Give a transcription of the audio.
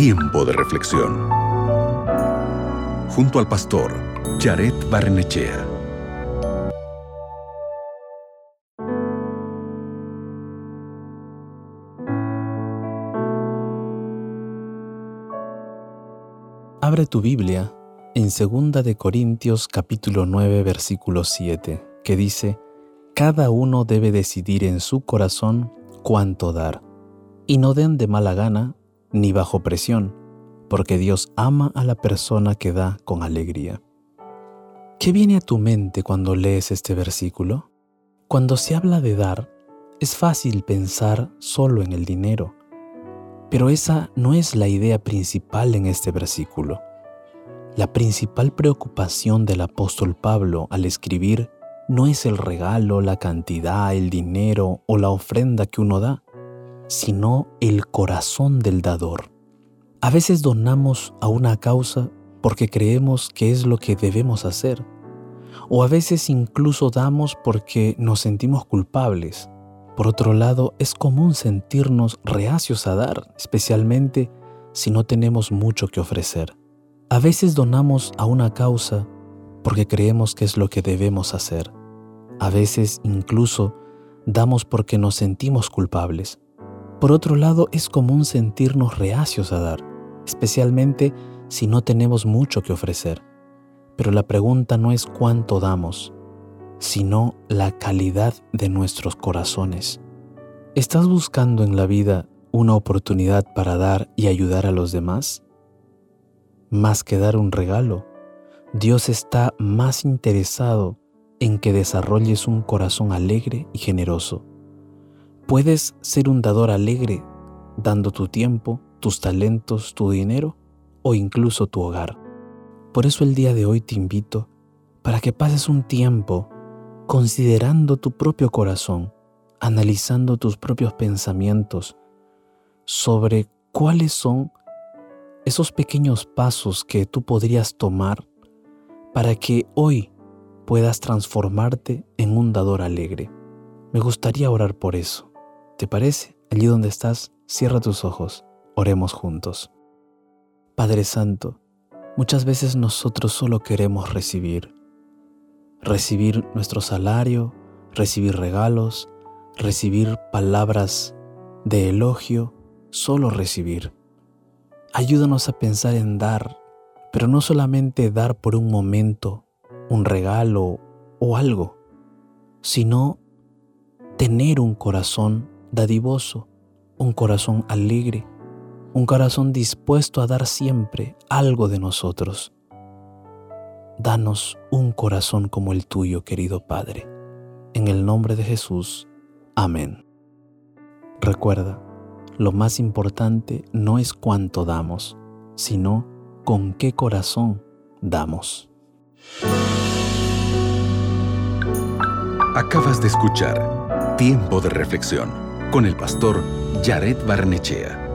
Tiempo de reflexión. Junto al pastor Jared Barnechea. Abre tu Biblia en 2 de Corintios capítulo 9 versículo 7, que dice, Cada uno debe decidir en su corazón cuánto dar, y no den de mala gana ni bajo presión, porque Dios ama a la persona que da con alegría. ¿Qué viene a tu mente cuando lees este versículo? Cuando se habla de dar, es fácil pensar solo en el dinero, pero esa no es la idea principal en este versículo. La principal preocupación del apóstol Pablo al escribir no es el regalo, la cantidad, el dinero o la ofrenda que uno da, sino el corazón del dador. A veces donamos a una causa porque creemos que es lo que debemos hacer, o a veces incluso damos porque nos sentimos culpables por otro lado, es común sentirnos reacios a dar, especialmente si no tenemos mucho que ofrecer. A veces donamos a una causa porque creemos que es lo que debemos hacer. A veces incluso damos porque nos sentimos culpables. Por otro lado, es común sentirnos reacios a dar, especialmente si no tenemos mucho que ofrecer. Pero la pregunta no es cuánto damos, sino la calidad de nuestros corazones. ¿Estás buscando en la vida una oportunidad para dar y ayudar a los demás? Más que dar un regalo, Dios está más interesado en que desarrolles un corazón alegre y generoso. Puedes ser un dador alegre dando tu tiempo, tus talentos, tu dinero o incluso tu hogar. Por eso el día de hoy te invito para que pases un tiempo considerando tu propio corazón, analizando tus propios pensamientos sobre cuáles son esos pequeños pasos que tú podrías tomar para que hoy puedas transformarte en un dador alegre. Me gustaría orar por eso. ¿Te parece? Allí donde estás, cierra tus ojos. Oremos juntos. Padre Santo, muchas veces nosotros solo queremos recibir recibir nuestro salario, recibir regalos, recibir palabras de elogio, solo recibir. Ayúdanos a pensar en dar, pero no solamente dar por un momento, un regalo o algo, sino tener un corazón dadivoso, un corazón alegre, un corazón dispuesto a dar siempre algo de nosotros. Danos un corazón como el tuyo, querido Padre. En el nombre de Jesús. Amén. Recuerda, lo más importante no es cuánto damos, sino con qué corazón damos. Acabas de escuchar Tiempo de Reflexión con el pastor Jared Barnechea.